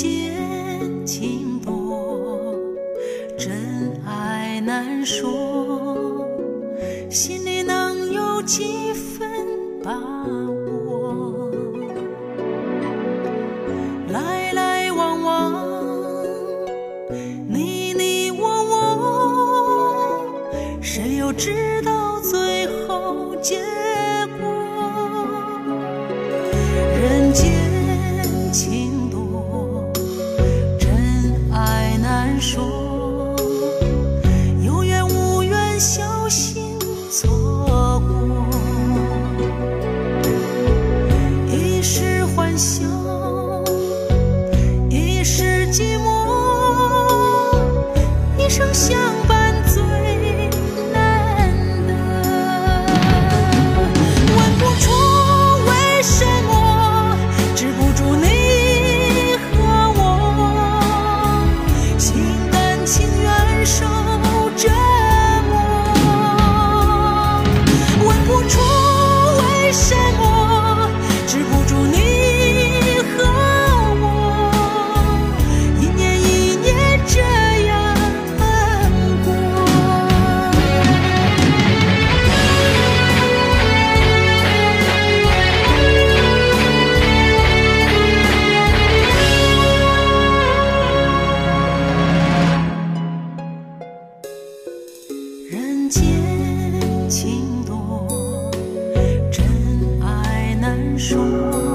见情多真爱难说心里能有几分把握？来来往往你你我我谁又知道最后结果？人间说，有缘无缘，小心错过。一时欢笑，一时寂寞，一生相伴人间情多，真爱难说。